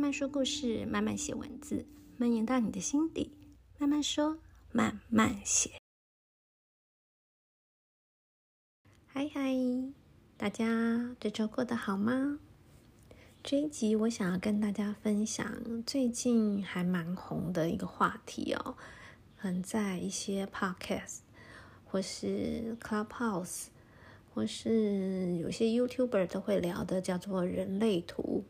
慢慢说故事，慢慢写文字，蔓延到你的心底。慢慢说，慢慢写。嗨嗨，大家这周过得好吗？这一集我想要跟大家分享最近还蛮红的一个话题哦，很在一些 podcast 或是 Clubhouse。或是有些 YouTuber 都会聊的，叫做人类图。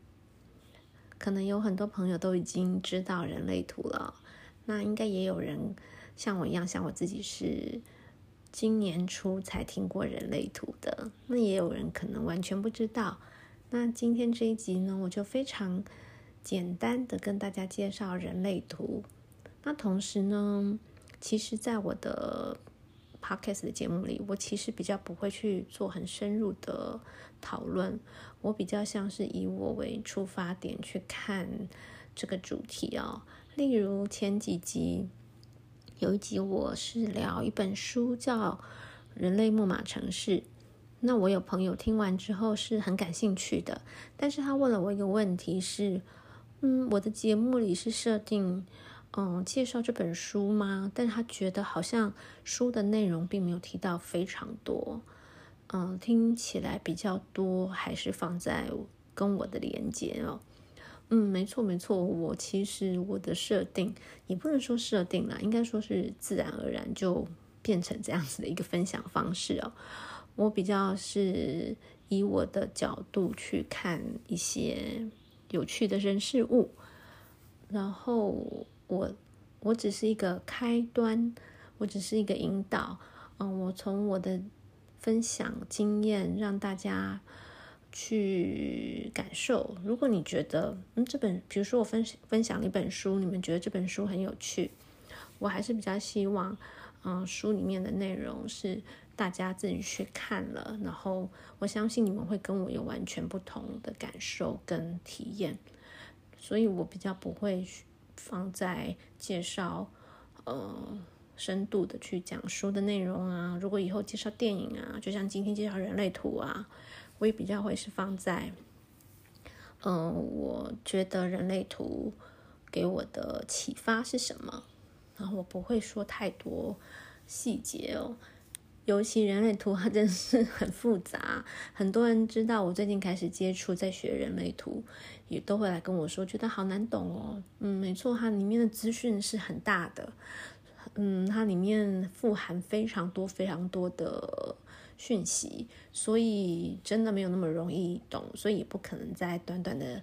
可能有很多朋友都已经知道人类图了，那应该也有人像我一样，像我自己是今年初才听过人类图的。那也有人可能完全不知道。那今天这一集呢，我就非常简单的跟大家介绍人类图。那同时呢，其实在我的 Podcast 的节目里，我其实比较不会去做很深入的讨论，我比较像是以我为出发点去看这个主题哦。例如前几集有一集我是聊一本书叫《人类木马城市》，那我有朋友听完之后是很感兴趣的，但是他问了我一个问题是，嗯，我的节目里是设定。嗯，介绍这本书吗？但他觉得好像书的内容并没有提到非常多。嗯，听起来比较多还是放在跟我的连接哦。嗯，没错没错，我其实我的设定也不能说设定啦，应该说是自然而然就变成这样子的一个分享方式哦。我比较是以我的角度去看一些有趣的人事物，然后。我我只是一个开端，我只是一个引导，嗯，我从我的分享经验让大家去感受。如果你觉得，嗯，这本，比如说我分分享一本书，你们觉得这本书很有趣，我还是比较希望，嗯，书里面的内容是大家自己去看了，然后我相信你们会跟我有完全不同的感受跟体验，所以我比较不会。放在介绍，呃，深度的去讲书的内容啊。如果以后介绍电影啊，就像今天介绍人类图啊，我也比较会是放在，嗯、我觉得人类图给我的启发是什么，然后我不会说太多细节哦。尤其人类图，它真是很复杂。很多人知道我最近开始接触，在学人类图，也都会来跟我说，觉得好难懂哦。嗯，没错，它里面的资讯是很大的。嗯，它里面富含非常多、非常多的讯息，所以真的没有那么容易懂，所以也不可能在短短的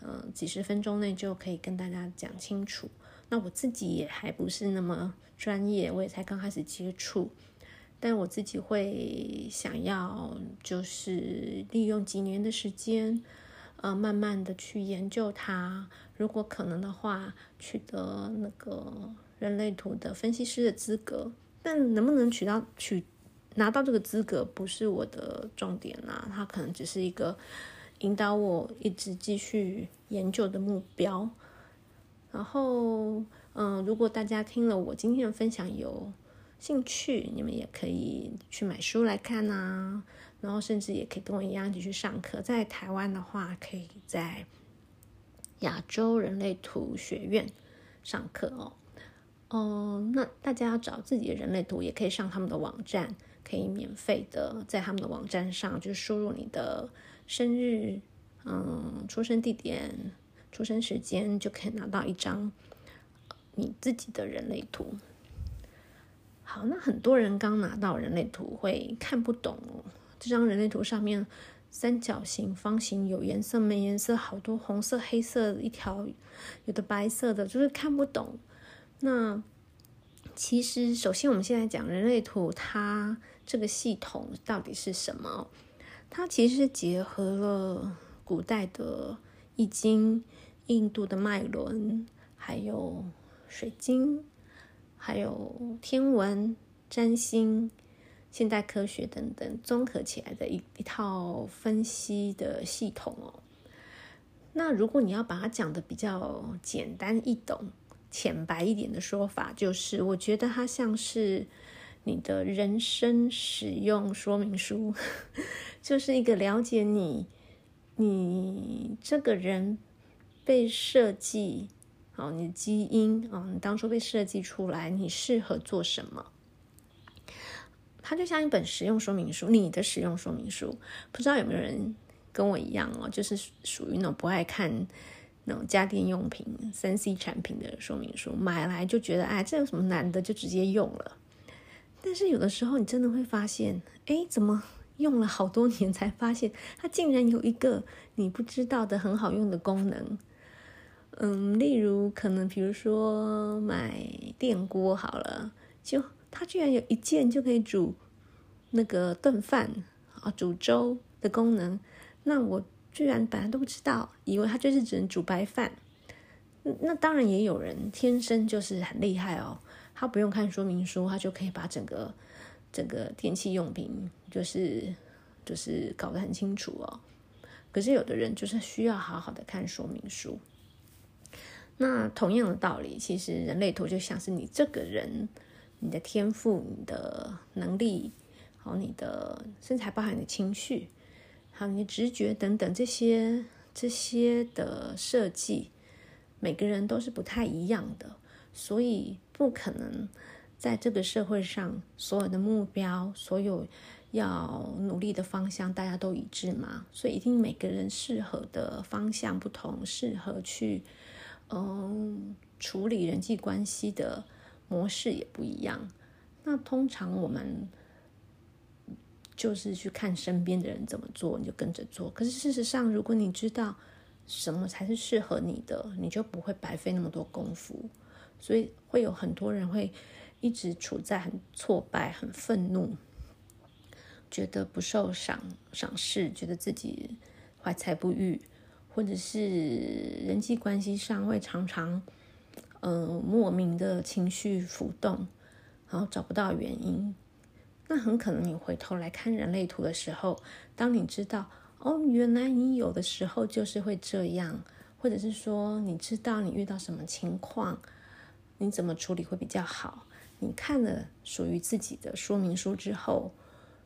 嗯几十分钟内就可以跟大家讲清楚。那我自己也还不是那么专业，我也才刚开始接触。但我自己会想要，就是利用几年的时间，呃，慢慢的去研究它。如果可能的话，取得那个人类图的分析师的资格。但能不能取到取拿到这个资格，不是我的重点啦。它可能只是一个引导我一直继续研究的目标。然后，嗯、如果大家听了我今天的分享有兴趣，你们也可以去买书来看啊，然后甚至也可以跟我一样一起去上课。在台湾的话，可以在亚洲人类图学院上课哦。哦，那大家要找自己的人类图，也可以上他们的网站，可以免费的在他们的网站上就输入你的生日、嗯，出生地点、出生时间，就可以拿到一张你自己的人类图。好，那很多人刚拿到人类图会看不懂哦。这张人类图上面三角形、方形，有颜色没颜色，好多红色、黑色一条，有的白色的，就是看不懂。那其实，首先我们现在讲人类图，它这个系统到底是什么？它其实是结合了古代的易经、印度的脉轮，还有水晶。还有天文、占星、现代科学等等综合起来的一一套分析的系统哦。那如果你要把它讲得比较简单易懂、浅白一点的说法，就是我觉得它像是你的人生使用说明书，就是一个了解你、你这个人被设计，哦，你的基因，啊，你当初被设计出来，你适合做什么？它就像一本使用说明书，你的使用说明书。不知道有没有人跟我一样哦，就是属于那种不爱看那种家电用品、三 C 产品的说明书，买来就觉得哎，这有什么难的，就直接用了。但是有的时候，你真的会发现，哎，怎么用了好多年才发现，它竟然有一个你不知道的很好用的功能。嗯，例如可能比如说买电锅好了，就它居然有一键就可以煮那个炖饭啊，煮粥的功能。那我居然本来都不知道，以为它就是只能煮白饭。那当然也有人天生就是很厉害哦。他不用看说明书，他就可以把整个整个电器用品就是就是搞得很清楚哦。可是有的人就是需要好好的看说明书。那同样的道理，其实人类图就像是你这个人，你的天赋、你的能力，好你的身材，包含你的情绪，还有你的直觉等等这些这些的设计，每个人都是不太一样的。所以不可能在这个社会上，所有的目标、所有要努力的方向，大家都一致嘛？所以一定每个人适合的方向不同，适合去嗯处理人际关系的模式也不一样。那通常我们就是去看身边的人怎么做，你就跟着做。可是事实上，如果你知道什么才是适合你的，你就不会白费那么多功夫。所以会有很多人会一直处在很挫败、很愤怒，觉得不受赏赏识，觉得自己怀才不遇，或者是人际关系上会常常、呃、莫名的情绪浮动，然后找不到原因。那很可能你回头来看人类图的时候，当你知道哦，原来你有的时候就是会这样，或者是说你知道你遇到什么情况。你怎么处理会比较好？你看了属于自己的说明书之后，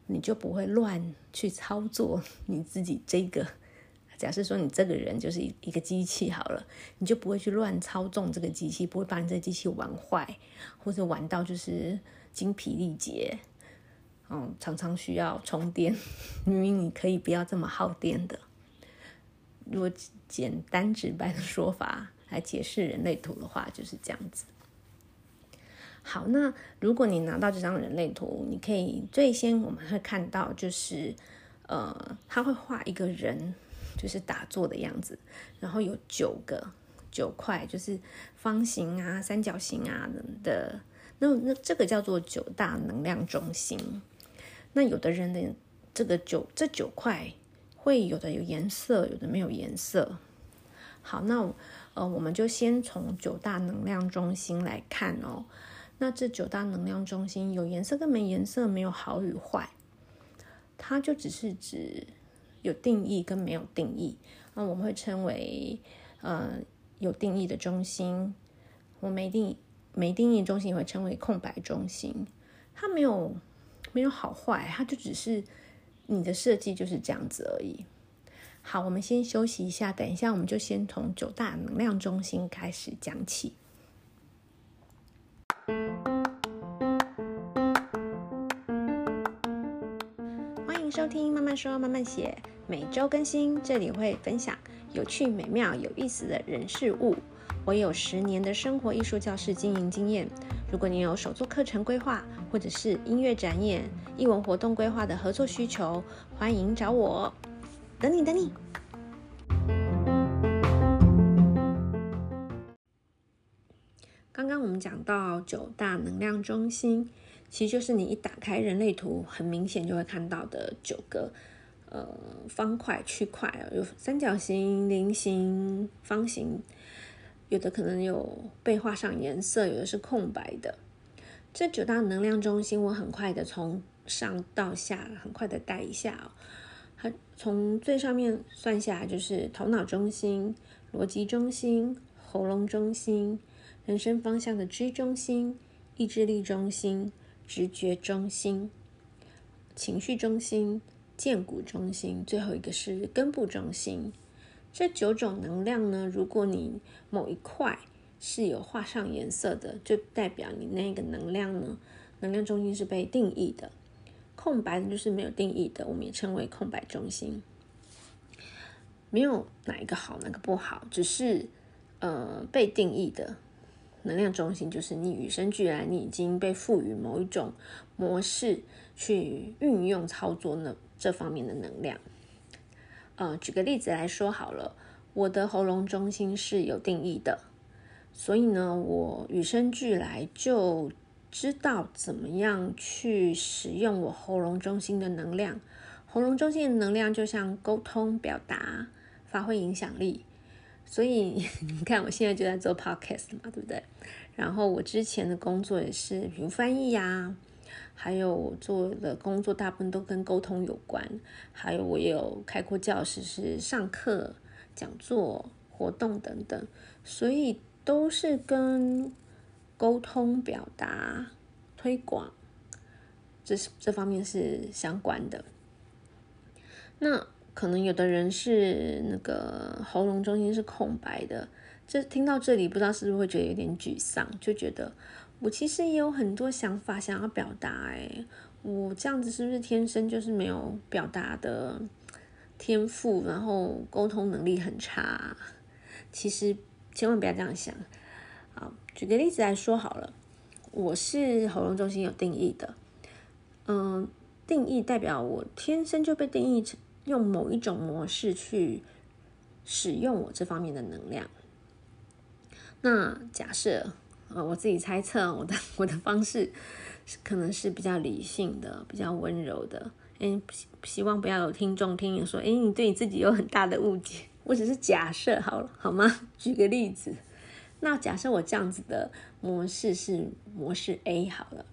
你就不会乱去操作你自己这个。假设说你这个人就是一一个机器好了，你就不会去乱操纵这个机器，不会把你这机器玩坏，或者玩到就是精疲力竭。嗯，常常需要充电，明明你可以不要这么耗电的。如果简单直白的说法来解释人类图的话，就是这样子。好，那如果你拿到这张人类图，你可以最先我们会看到就是，呃，他会画一个人，就是打坐的样子，然后有九个九块，就是方形啊、三角形啊的，那那这个叫做九大能量中心。那有的人的这个九这九块会有的有颜色，有的没有颜色。好，那呃，我们就先从九大能量中心来看哦。那这九大能量中心有颜色跟没颜色，没有好与坏，它就只是指有定义跟没有定义。那我们会称为呃有定义的中心，我没定没定义中心也会称为空白中心。它没有没有好坏，它就只是你的设计就是这样子而已。好，我们先休息一下，等一下我们就先从九大能量中心开始讲起。欢迎收听慢慢说慢慢写，每周更新，这里会分享有趣、美妙、有意思的人事物。我有十年的生活艺术教室经营经验。如果你有手作课程规划，或者是音乐展演、艺文活动规划的合作需求，欢迎找我。等你，等你。刚刚我们讲到九大能量中心。其实就是你一打开人类图，很明显就会看到的九个呃方块区块，有三角形、菱形、方形，有的可能有被画上颜色，有的是空白的。这九大能量中心，我很快的从上到下很快的带一下哦。它从最上面算下来，就是头脑中心、逻辑中心、喉咙中心、人生方向的知中心、意志力中心。直觉中心、情绪中心、荐骨中心，最后一个是根部中心。这九种能量呢，如果你某一块是有画上颜色的，就代表你那个能量呢，能量中心是被定义的。空白的就是没有定义的，我们也称为空白中心。没有哪一个好，哪个不好，只是呃被定义的能量中心，就是你与生俱来，你已经被赋予某一种模式去运用操作那这方面的能量。呃，举个例子来说好了，我的喉咙中心是有定义的，所以呢，我与生俱来就知道怎么样去使用我喉咙中心的能量。喉咙中心的能量就像沟通表达。发挥影响力，所以 你看，我现在就在做 podcast 嘛，对不对？然后我之前的工作也是，比如翻译呀、还有我做的工作大部分都跟沟通有关，还有我也有开过教室，是上课、讲座、活动等等，所以都是跟沟通、表达、推广这是这方面是相关的。那。可能有的人是那个喉咙中心是空白的，这听到这里不知道是不是会觉得有点沮丧，就觉得我其实也有很多想法想要表达，哎，我这样子是不是天生就是没有表达的天赋，然后沟通能力很差？其实千万不要这样想。好，举个例子来说好了，我是喉咙中心有定义的，嗯，定义代表我天生就被定义成。用某一种模式去使用我这方面的能量。那假设，呃，我自己猜测，我的我的方式是可能是比较理性的，比较温柔的。诶，希希望不要有听众听你说，诶，你对你自己有很大的误解。我只是假设好了，好吗？举个例子，那假设我这样子的模式是模式 A 好了，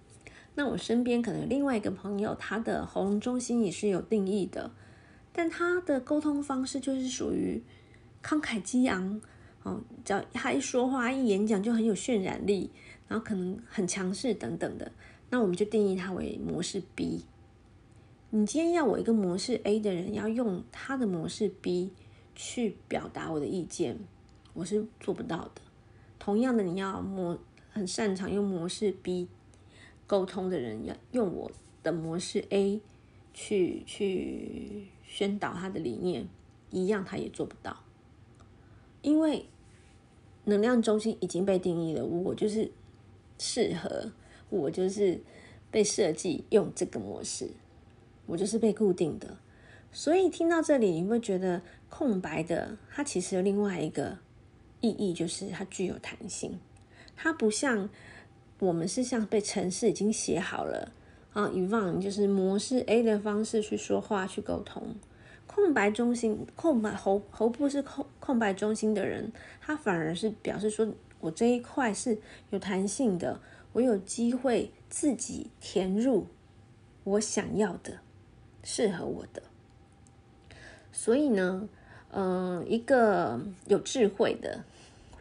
那我身边可能有另外一个朋友，他的喉咙中心也是有定义的。但他的沟通方式就是属于慷慨激昂，哦，只要他一说话、一演讲就很有渲染力，然后可能很强势等等的，那我们就定义他为模式 B。你今天要我一个模式 A 的人要用他的模式 B 去表达我的意见，我是做不到的。同样的，你要模很擅长用模式 B 沟通的人，要用我的模式 A 去去。宣导他的理念一样，他也做不到，因为能量中心已经被定义了。我就是适合，我就是被设计用这个模式，我就是被固定的。所以听到这里，你会觉得空白的，它其实有另外一个意义，就是它具有弹性。它不像我们是像被程式已经写好了。啊，以往就是模式 A 的方式去说话、去沟通。空白中心、空白喉喉部是空空白中心的人，他反而是表示说，我这一块是有弹性的，我有机会自己填入我想要的、适合我的。所以呢，嗯、一个有智慧的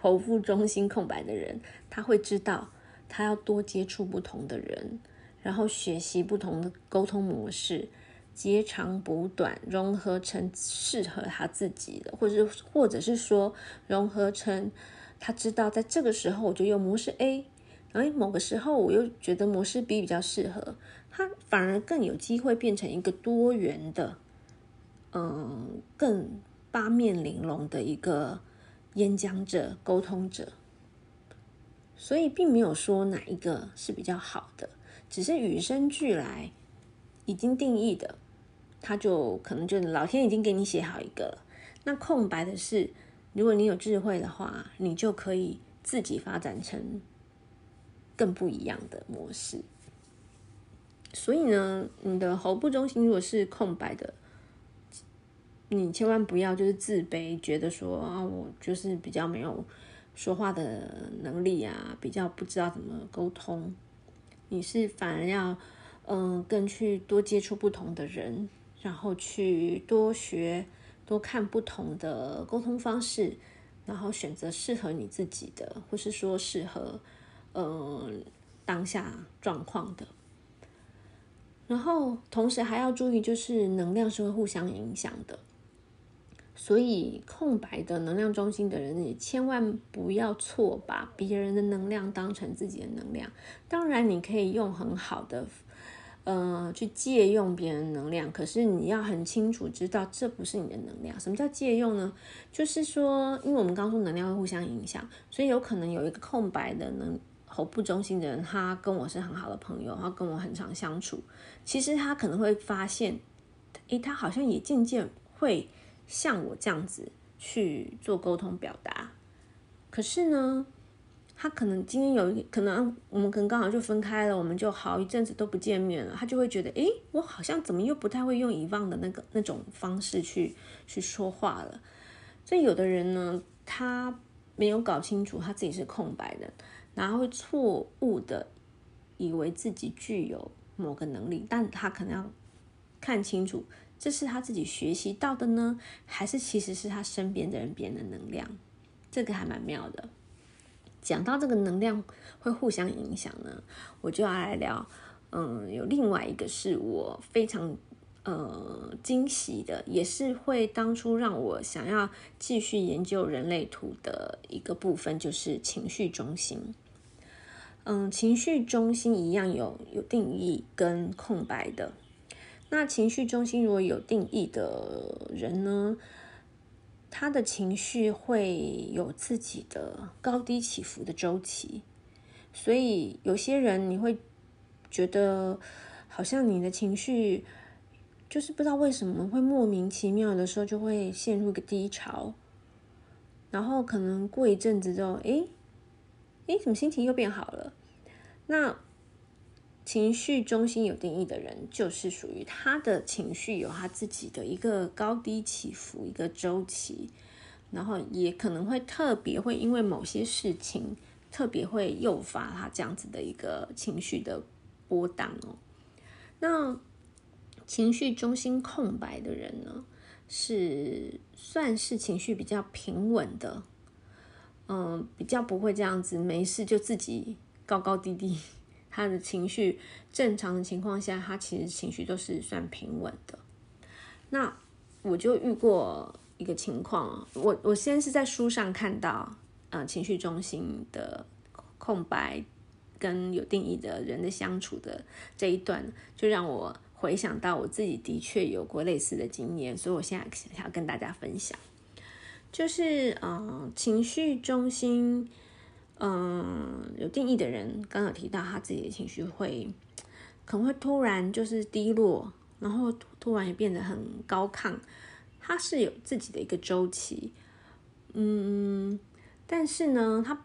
喉部中心空白的人，他会知道他要多接触不同的人。然后学习不同的沟通模式，截长补短，融合成适合他自己的，或者或者是说融合成他知道在这个时候我就用模式 A，然后某个时候我又觉得模式 B 比较适合，他反而更有机会变成一个多元的，嗯，更八面玲珑的一个演讲者、沟通者。所以并没有说哪一个是比较好的。只是与生俱来，已经定义的，他就可能就老天已经给你写好一个了。那空白的是，如果你有智慧的话，你就可以自己发展成更不一样的模式。所以呢，你的喉部中心如果是空白的，你千万不要就是自卑，觉得说啊，我就是比较没有说话的能力啊，比较不知道怎么沟通。你是反而要，嗯，更去多接触不同的人，然后去多学、多看不同的沟通方式，然后选择适合你自己的，或是说适合，嗯，当下状况的。然后同时还要注意，就是能量是会互相影响的，所以空白的能量中心的人，你千万不要错把别人的能量当成自己的能量。当然，你可以用很好的。呃，去借用别人能量，可是你要很清楚知道这不是你的能量。什么叫借用呢？就是说，因为我们刚说能量会互相影响，所以有可能有一个空白的能喉部中心的人，他跟我是很好的朋友，他跟我很常相处。其实他可能会发现，诶，他好像也渐渐会像我这样子去做沟通表达。可是呢，他可能今天有一可能我们可能刚好就分开了，我们就好一阵子都不见面了。他就会觉得，诶，我好像怎么又不太会用遗忘的那个那种方式去去说话了。所以有的人呢，他没有搞清楚他自己是空白的，然后会错误的以为自己具有某个能力，但他可能要看清楚，这是他自己学习到的呢，还是其实是他身边的人别人的能量？这个还蛮妙的。讲到这个能量会互相影响呢，我就要来聊，嗯，有另外一个是我非常呃惊喜的，也是会当初让我想要继续研究人类图的一个部分，就是情绪中心。嗯，情绪中心一样有有定义跟空白的。那情绪中心如果有定义的人呢，他的情绪会有自己的高低起伏的周期，所以有些人你会觉得好像你的情绪就是不知道为什么会莫名其妙的时候就会陷入个低潮，然后可能过一阵子之后，诶诶，怎么心情又变好了？那情绪中心有定义的人，就是属于他的情绪有他自己的一个高低起伏，一个周期，然后也可能会特别会因为某些事情，特别会诱发他这样子的一个情绪的波荡哦。那情绪中心空白的人呢，是算是情绪比较平稳的，嗯，比较不会这样子没事就自己高高低低。他的情绪正常的情况下，他其实情绪都是算平稳的。那我就遇过一个情况，我我先是在书上看到，呃，情绪中心的空白跟有定义的人的相处的这一段，就让我回想到我自己的确有过类似的经验，所以我现在想要跟大家分享，就是呃，情绪中心。嗯，有定义的人，刚刚有提到他自己的情绪会，可能会突然就是低落，然后突然也变得很高亢，他是有自己的一个周期，嗯，但是呢，他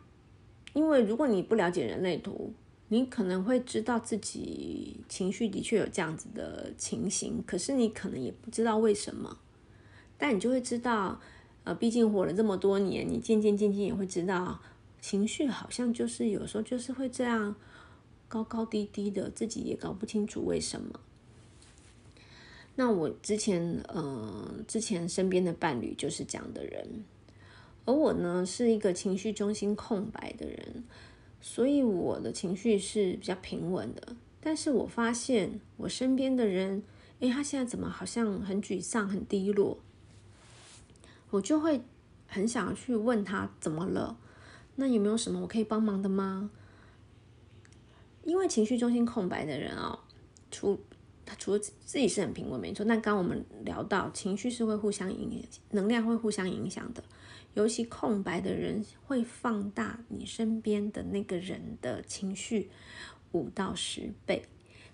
因为如果你不了解人类图，你可能会知道自己情绪的确有这样子的情形，可是你可能也不知道为什么，但你就会知道，呃，毕竟活了这么多年，你渐渐渐渐也会知道。情绪好像就是有时候就是会这样高高低低的，自己也搞不清楚为什么。那我之前呃，之前身边的伴侣就是这样的人，而我呢是一个情绪中心空白的人，所以我的情绪是比较平稳的。但是我发现我身边的人，诶，他现在怎么好像很沮丧、很低落？我就会很想去问他怎么了。那有没有什么我可以帮忙的吗？因为情绪中心空白的人、哦，除他除了自己是很平稳没错，那刚刚我们聊到情绪是会互相影，能量会互相影响的，尤其空白的人会放大你身边的那个人的情绪五到十倍，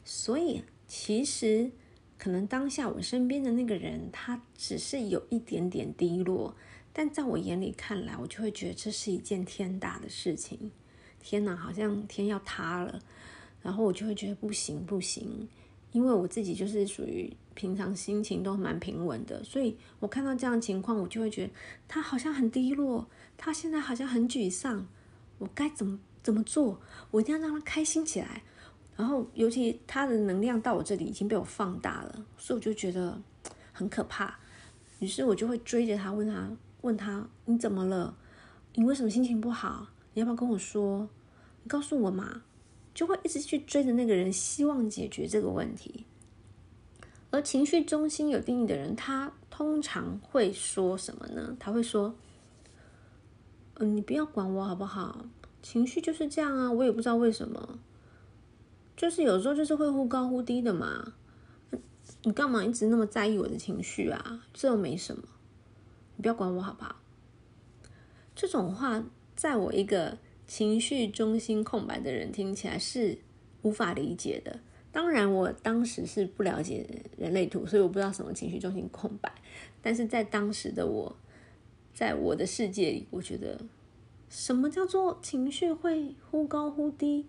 所以其实可能当下我身边的那个人他只是有一点点低落。但在我眼里看来，我就会觉得这是一件天大的事情。天哪，好像天要塌了。然后我就会觉得不行不行，因为我自己就是属于平常心情都蛮平稳的，所以我看到这样情况，我就会觉得他好像很低落，他现在好像很沮丧。我该怎么怎么做？我一定要让他开心起来。然后，尤其他的能量到我这里已经被我放大了，所以我就觉得很可怕。于是我就会追着他问他。问他，你怎么了？你为什么心情不好？你要不要跟我说？你告诉我嘛。就会一直去追着那个人，希望解决这个问题。而情绪中心有定义的人，他通常会说什么呢？他会说：“嗯，你不要管我好不好？情绪就是这样啊，我也不知道为什么，就是有时候就是会忽高忽低的嘛。你干嘛一直那么在意我的情绪啊？这又没什么，你不要管我好不好？”这种话，在我一个情绪中心空白的人听起来是无法理解的。当然，我当时是不了解人类图，所以我不知道什么情绪中心空白。但是在当时的我，在我的世界里，我觉得什么叫做情绪会忽高忽低，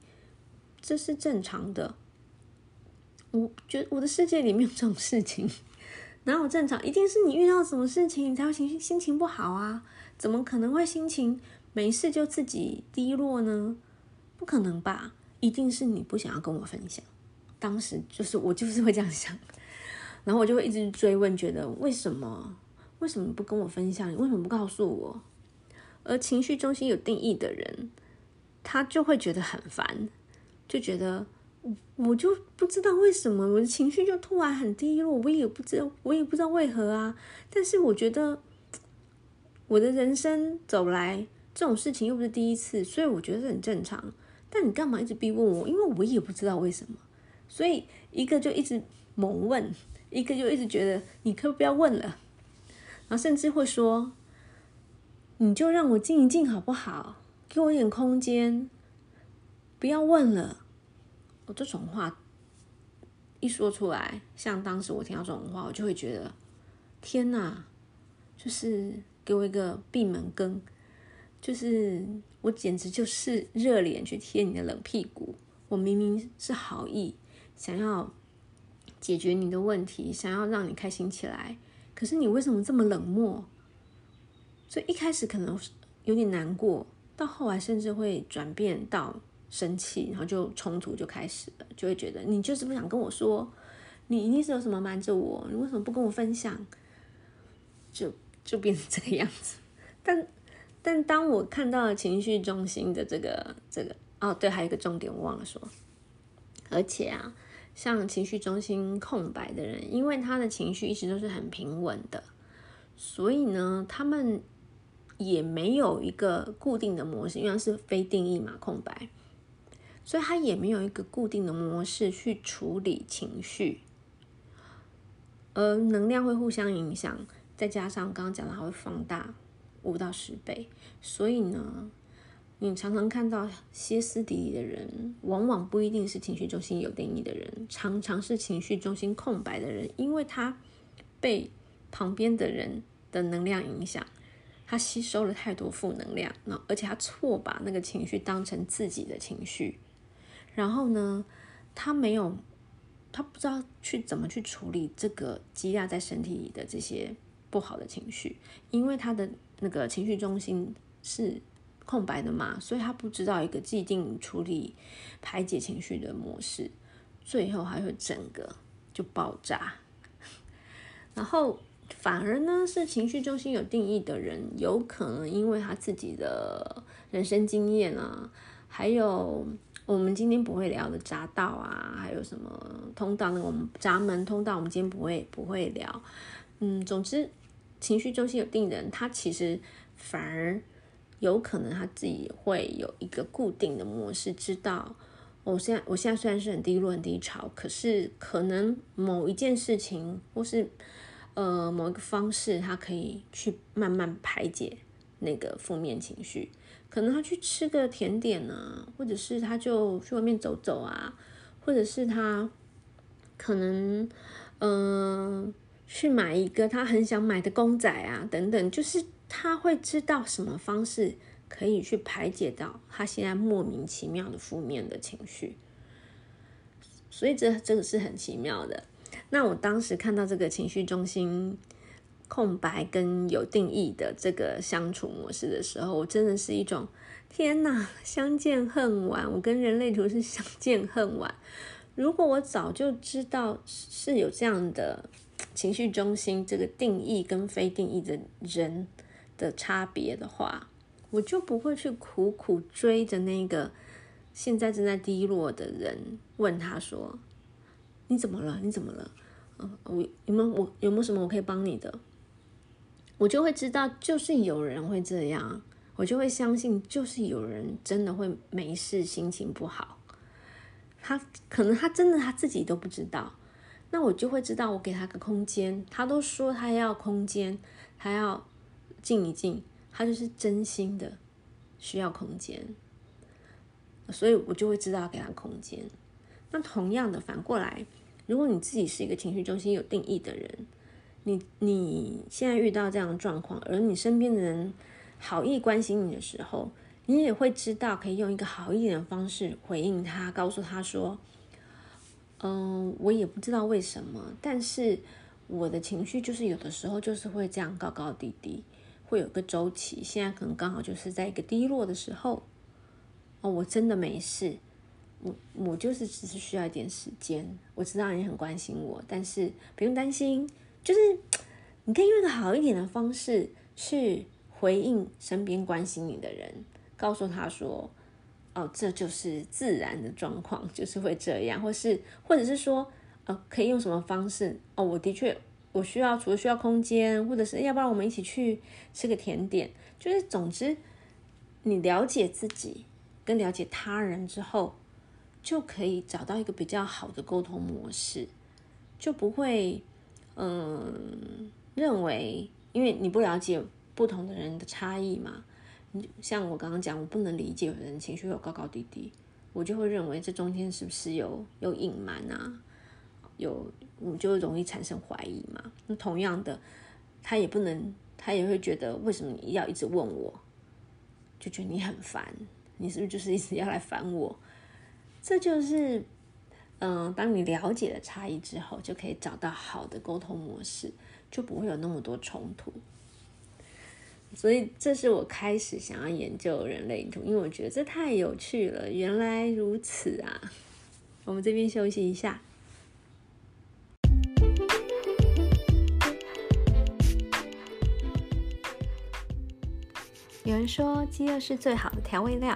这是正常的。我觉得我的世界里没有这种事情，哪有正常？一定是你遇到什么事情，你才会情绪心情不好啊？怎么可能会心情没事就自己低落呢？不可能吧？一定是你不想要跟我分享。当时就是我就是会这样想，然后我就会一直追问，觉得为什么？为什么不跟我分享？你为什么不告诉我？而情绪中心有定义的人，他就会觉得很烦，就觉得我就不知道为什么我的情绪就突然很低落，我也不知道，我也不知道为何啊。但是我觉得我的人生走来这种事情又不是第一次，所以我觉得很正常。但你干嘛一直逼问我？因为我也不知道为什么。所以一个就一直猛问，一个就一直觉得你可不要问了，然后甚至会说，你就让我静一静好不好？给我一点空间，不要问了。我这种话一说出来，像当时我听到这种话，我就会觉得天哪，就是给我一个闭门羹，就是我简直就是热脸去贴你的冷屁股。我明明是好意。想要解决你的问题，想要让你开心起来，可是你为什么这么冷漠？所以一开始可能有点难过，到后来甚至会转变到生气，然后就冲突就开始了，就会觉得你就是不想跟我说，你一定是有什么瞒着我，你为什么不跟我分享？就就变成这个样子。但但当我看到了情绪中心的这个这个哦，对，还有一个重点我忘了说。而且啊，像情绪中心空白的人，因为他的情绪一直都是很平稳的，所以呢，他们也没有一个固定的模式，因为是非定义嘛，空白，所以他也没有一个固定的模式去处理情绪，而能量会互相影响，再加上刚刚讲的，还会放大五到十倍，所以呢。你常常看到歇斯底里的人，往往不一定是情绪中心有定义的人，常常是情绪中心空白的人，因为他被旁边的人的能量影响，他吸收了太多负能量，那而且他错把那个情绪当成自己的情绪，然后呢，他没有，他不知道去怎么去处理这个积压在身体里的这些不好的情绪，因为他的那个情绪中心是。空白的嘛，所以他不知道一个既定处理排解情绪的模式，最后还会整个就爆炸。然后反而呢，是情绪中心有定义的人，有可能因为他自己的人生经验啊，还有我们今天不会聊的闸道啊，还有什么通道，那个我们闸门通道，我们今天不会不会聊。嗯，总之情绪中心有定人，他其实反而。有可能他自己会有一个固定的模式，知道我现在我现在虽然是很低落、很低潮，可是可能某一件事情或是呃某一个方式，他可以去慢慢排解那个负面情绪。可能他去吃个甜点啊，或者是他就去外面走走啊，或者是他可能嗯、去买一个他很想买的公仔啊，等等，就是。他会知道什么方式可以去排解到他现在莫名其妙的负面的情绪，所以这这个是很奇妙的。那我当时看到这个情绪中心空白跟有定义的这个相处模式的时候，我真的是一种天哪，相见恨晚。我跟人类图是 相见恨晚。如果我早就知道是有这样的情绪中心这个定义跟非定义的人。的差别的话，我就不会去苦苦追着那个现在正在低落的人，问他说：“你怎么了？你怎么了？嗯，我有没有我有没有什么我可以帮你的？我就会知道，就是有人会这样，我就会相信，就是有人真的会没事，心情不好。他可能他真的他自己都不知道，那我就会知道，我给他个空间。他都说他要空间，他要静一静，他就是真心的需要空间，所以我就会知道给他空间。那同样的，反过来，如果你自己是一个情绪中心有定义的人。你你现在遇到这样的状况，而你身边的人好意关心你的时候，你也会知道可以用一个好一点的方式回应他，告诉他说：“嗯，我也不知道为什么，但是我的情绪就是有的时候就是会这样高高低低，会有个周期。现在可能刚好就是在一个低落的时候。哦，我真的没事，我我就是只是需要一点时间。我知道你很关心我，但是不用担心。”就是你可以用一个好一点的方式去回应身边关心你的人，告诉他说：“哦，这就是自然的状况，就是会这样。”或是或者是说：“呃，可以用什么方式？”哦，我的确我需要，除了需要空间，或者是要不然我们一起去吃个甜点。就是总之，你了解自己跟了解他人之后，就可以找到一个比较好的沟通模式，就不会。嗯，认为因为你不了解不同的人的差异嘛，你像我刚刚讲，我不能理解有人情绪有高高低低，我就会认为这中间是不是有有隐瞒啊？有，我就容易产生怀疑嘛。那同样的，他也不能，他也会觉得为什么你要一直问我，就觉得你很烦，你是不是就是一直要来烦我？这就是。嗯，当你了解了差异之后，就可以找到好的沟通模式，就不会有那么多冲突。所以，这是我开始想要研究人类图，因为我觉得这太有趣了。原来如此啊！我们这边休息一下。有人说，饥饿是最好的调味料。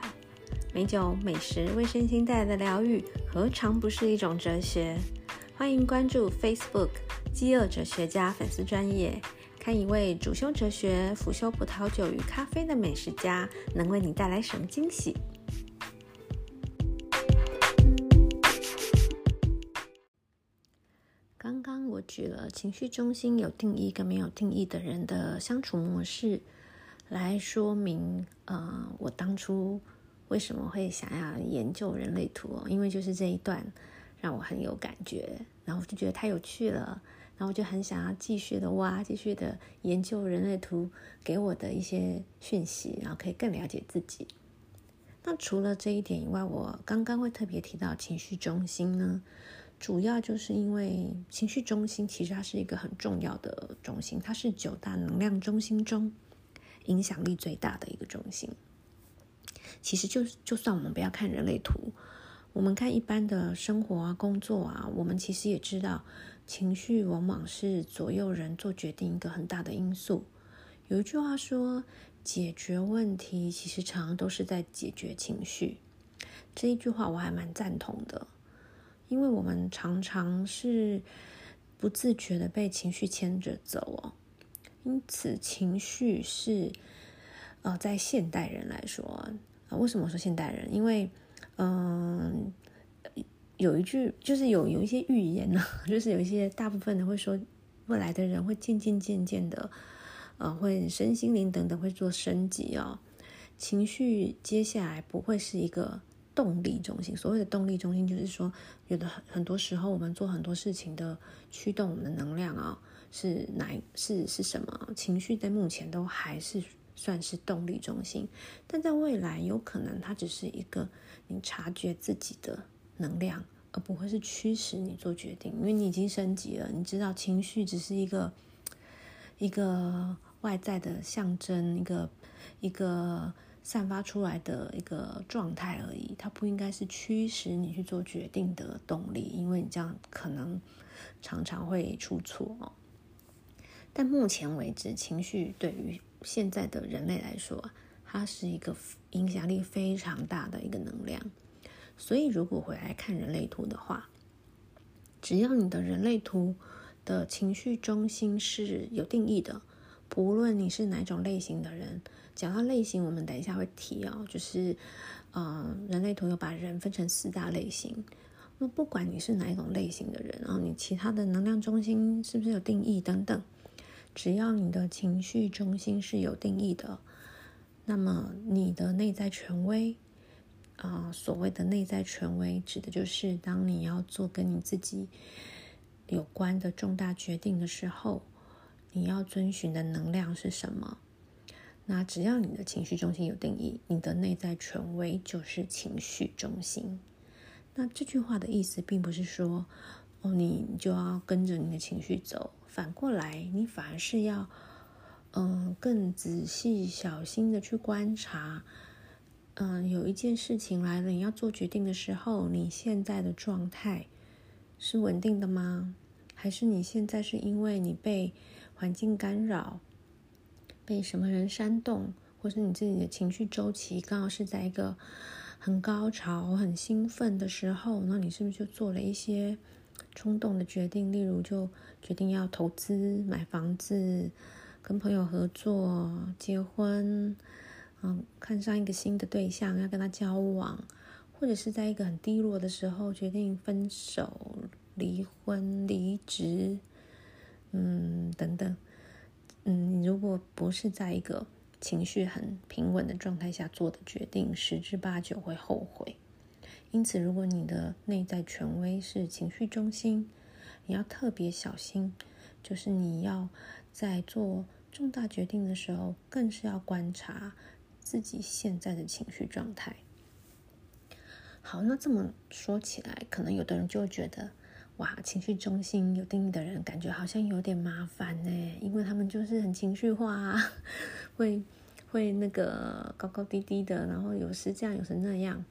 美酒、美食为身心带来的疗愈，何尝不是一种哲学？欢迎关注 Facebook“ 饥饿哲学家”粉丝专业，看一位主修哲学、辅修葡萄酒与咖啡的美食家能为你带来什么惊喜。刚刚我举了情绪中心有定义跟没有定义的人的相处模式，来说明，呃，我当初。为什么会想要研究人类图哦？因为就是这一段让我很有感觉，然后我就觉得太有趣了，然后我就很想要继续的挖，继续的研究人类图给我的一些讯息，然后可以更了解自己。那除了这一点以外，我刚刚会特别提到情绪中心呢，主要就是因为情绪中心其实它是一个很重要的中心，它是九大能量中心中影响力最大的一个中心。其实就就算我们不要看人类图，我们看一般的生活啊、工作啊，我们其实也知道，情绪往往是左右人做决定一个很大的因素。有一句话说，解决问题其实常常都是在解决情绪。这一句话我还蛮赞同的，因为我们常常是不自觉的被情绪牵着走哦。因此，情绪是呃，在现代人来说。啊，为什么说现代人？因为，嗯，有一句就是有有一些预言呢，就是有一些大部分的会说，未来的人会渐渐渐渐的，呃，会身心灵等等会做升级哦。情绪接下来不会是一个动力中心。所谓的动力中心，就是说，有的很很多时候我们做很多事情的驱动我们的能量啊，是哪是是什么？情绪在目前都还是。算是动力中心，但在未来有可能它只是一个你察觉自己的能量，而不会是驱使你做决定，因为你已经升级了。你知道情绪只是一个一个外在的象征，一个一个散发出来的一个状态而已，它不应该是驱使你去做决定的动力，因为你这样可能常常会出错哦。但目前为止，情绪对于现在的人类来说，它是一个影响力非常大的一个能量。所以，如果回来看人类图的话，只要你的人类图的情绪中心是有定义的，不论你是哪种类型的人，讲到类型，我们等一下会提哦，就是，呃，人类图有把人分成四大类型。那不管你是哪一种类型的人，然后你其他的能量中心是不是有定义等等，只要你的情绪中心是有定义的，那么你的内在权威。啊、所谓的内在权威，指的就是当你要做跟你自己有关的重大决定的时候，你要遵循的能量是什么？那只要你的情绪中心有定义，你的内在权威就是情绪中心。那这句话的意思，并不是说哦，你就要跟着你的情绪走，反过来，你反而是要嗯、更仔细、小心的去观察。嗯，有一件事情来了，你要做决定的时候，你现在的状态是稳定的吗？还是你现在是因为你被环境干扰，被什么人煽动，或是你自己的情绪周期刚好是在一个很高潮、很兴奋的时候，那你是不是就做了一些冲动的决定？例如，就决定要投资、买房子、跟朋友合作、结婚。嗯，看上一个新的对象，要跟他交往，或者是在一个很低落的时候决定分手、离婚、离职，嗯，等等。嗯，如果不是在一个情绪很平稳的状态下做的决定，十之八九会后悔。因此，如果你的内在权威是情绪中心，你要特别小心，就是你要在做重大决定的时候，更是要观察。自己现在的情绪状态。好，那这么说起来，可能有的人就觉得，哇，情绪中心有定义的人，感觉好像有点麻烦呢，因为他们就是很情绪化啊，会会那个高高低低的，然后有时这样，有时那样。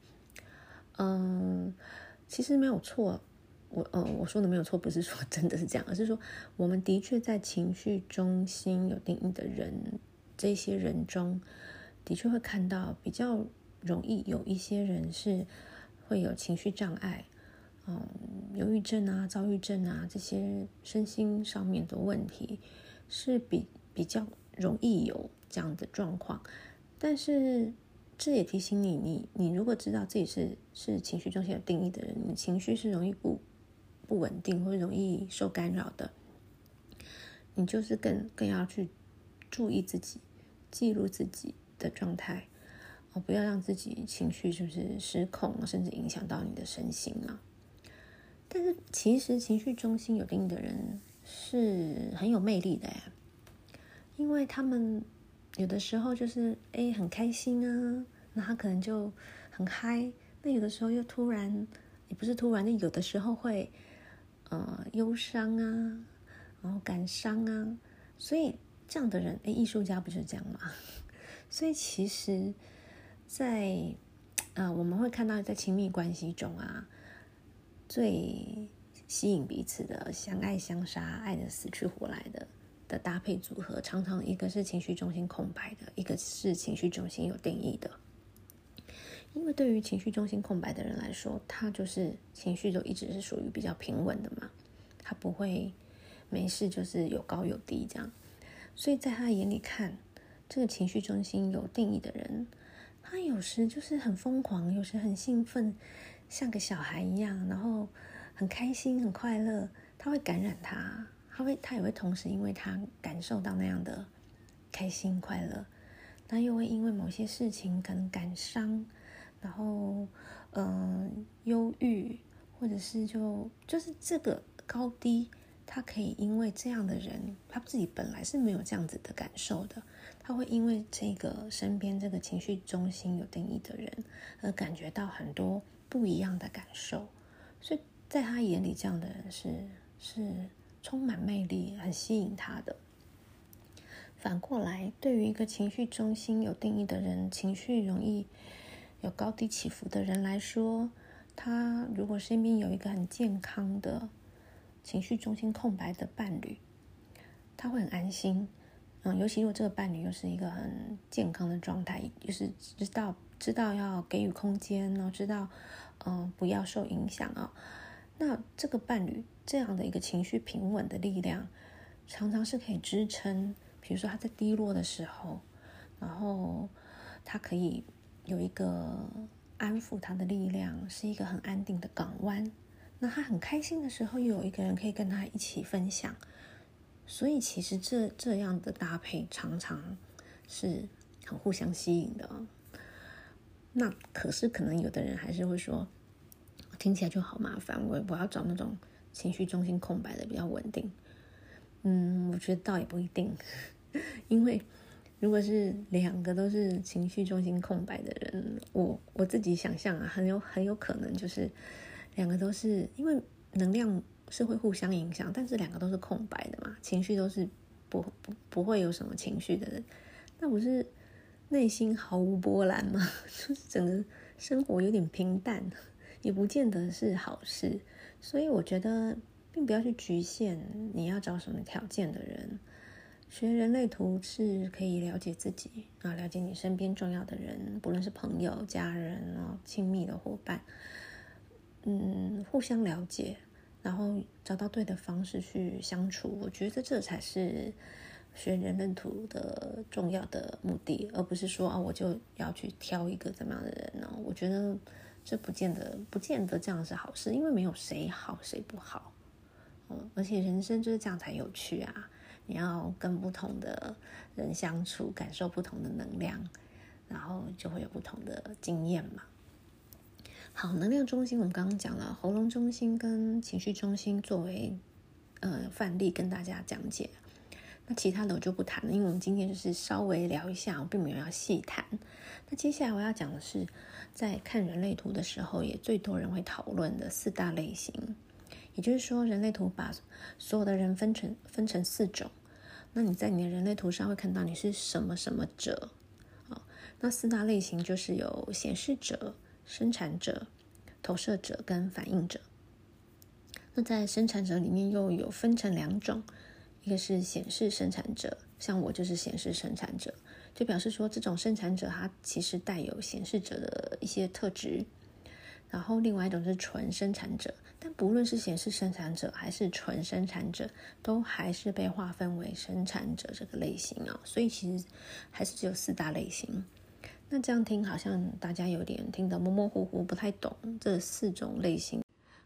嗯，其实没有错，我呃我说的没有错，不是说 真的是这样，而是说我们的确在情绪中心有定义的人，这些人中。的确会看到比较容易有一些人是会有情绪障碍，嗯，忧郁症啊、躁郁症啊这些身心上面的问题是比比较容易有这样的状况。但是这也提醒你，你你如果知道自己是是情绪中心有定义的人，你情绪是容易不不稳定或者容易受干扰的，你就是更更要去注意自己，记录自己。的状态，哦，不要让自己情绪就是失控，甚至影响到你的身心嘛。但是其实情绪中心有定义的人是很有魅力的呀，因为他们有的时候就是哎很开心啊，那他可能就很嗨，那有的时候又突然也不是突然，那有的时候会呃忧伤啊，然后感伤啊，所以这样的人，哎，艺术家不就是这样吗？所以其实在，在啊，我们会看到在亲密关系中啊，最吸引彼此的相爱相杀、爱得死去活来的的搭配组合，常常一个是情绪中心空白的，一个是情绪中心有定义的。因为对于情绪中心空白的人来说，他就是情绪都一直是属于比较平稳的嘛，他不会没事就是有高有低这样，所以在他眼里看。这个情绪中心有定义的人，他有时就是很疯狂，有时很兴奋，像个小孩一样，然后很开心、很快乐。他会感染他，他会，他也会同时因为他感受到那样的开心快乐，那又会因为某些事情可能感伤，然后嗯、忧郁，或者是就就是这个高低，他可以因为这样的人，他自己本来是没有这样子的感受的。他会因为这个身边这个情绪中心有定义的人而感觉到很多不一样的感受，所以在他眼里，这样的人是是充满魅力、很吸引他的。反过来，对于一个情绪中心有定义的人，情绪容易有高低起伏的人来说，他如果身边有一个很健康的情绪中心空白的伴侣，他会很安心。嗯，尤其如果这个伴侣又是一个很健康的状态，就是知道知道要给予空间，然后知道嗯不要受影响啊，那这个伴侣这样的一个情绪平稳的力量，常常是可以支撑，比如说他在低落的时候，然后他可以有一个安抚他的力量，是一个很安定的港湾。那他很开心的时候，又有一个人可以跟他一起分享。所以其实这这样的搭配常常是很互相吸引的。那可是可能有的人还是会说，听起来就好麻烦，我我要找那种情绪中心空白的比较稳定。嗯，我觉得倒也不一定，因为如果是两个都是情绪中心空白的人，我我自己想象啊，很有很有可能就是两个都是因为能量是会互相影响，但是两个都是空白的嘛，情绪都是不不不会有什么情绪的人，那不是内心毫无波澜吗？就是整个生活有点平淡，也不见得是好事，所以我觉得。并不要去局限你要找什么条件的人，学人类图是可以了解自己啊，了解你身边重要的人，不论是朋友、家人啊、亲密的伙伴，嗯，互相了解，然后找到对的方式去相处。我觉得这才是学人类图的重要的目的，而不是说啊，我就要去挑一个怎么样的人呢？我觉得这不见得，不见得这样是好事，因为没有谁好，谁不好。嗯而且人生就是这样才有趣啊！你要跟不同的人相处，感受不同的能量，然后就会有不同的经验嘛。好，能量中心我们刚刚讲了，喉咙中心跟情绪中心作为呃范例跟大家讲解。那其他的我就不谈了，因为我们今天就是稍微聊一下，我并没有要细谈。那接下来我要讲的是，在看人类图的时候，也最多人会讨论的四大类型。也就是说，人类图把所有的人分成分成四种。那你在你的人类图上会看到你是什么什么者啊？那四大类型就是有显示者、生产者、投射者跟反应者。那在生产者里面又有分成两种，一个是显示生产者，像我就是显示生产者，就表示说这种生产者他其实带有显示者的一些特质。然后另外一种是纯生产者。但不论是显示生产者还是纯生产者，都还是被划分为生产者这个类型啊，所以其实还是只有四大类型。那这样听好像大家有点听得模模糊糊，不太懂这四种类型。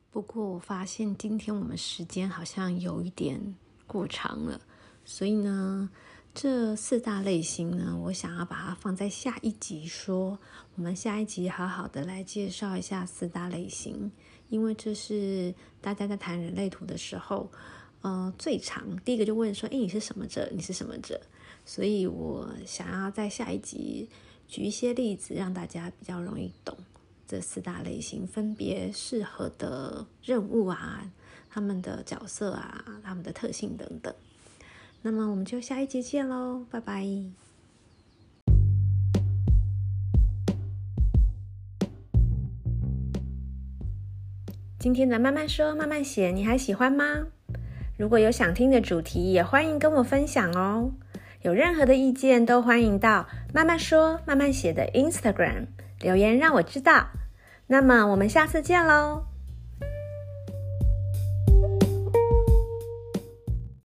不过我发现今天我们时间好像有一点过长了，所以呢，这四大类型呢，我想要把它放在下一集说。我们下一集好好的来介绍一下四大类型。因为这是大家在谈人类图的时候，呃，最常第一个就问说：“哎，你是什么者？你是什么者？”所以我想要在下一集举一些例子，让大家比较容易懂这四大类型分别适合的任务啊，他们的角色啊，他们的特性等等。那么我们就下一集见喽，拜拜。今天的慢慢说慢慢写，你还喜欢吗？如果有想听的主题，也欢迎跟我分享哦。有任何的意见，都欢迎到慢慢说慢慢写的 Instagram 留言让我知道。那么我们下次见喽。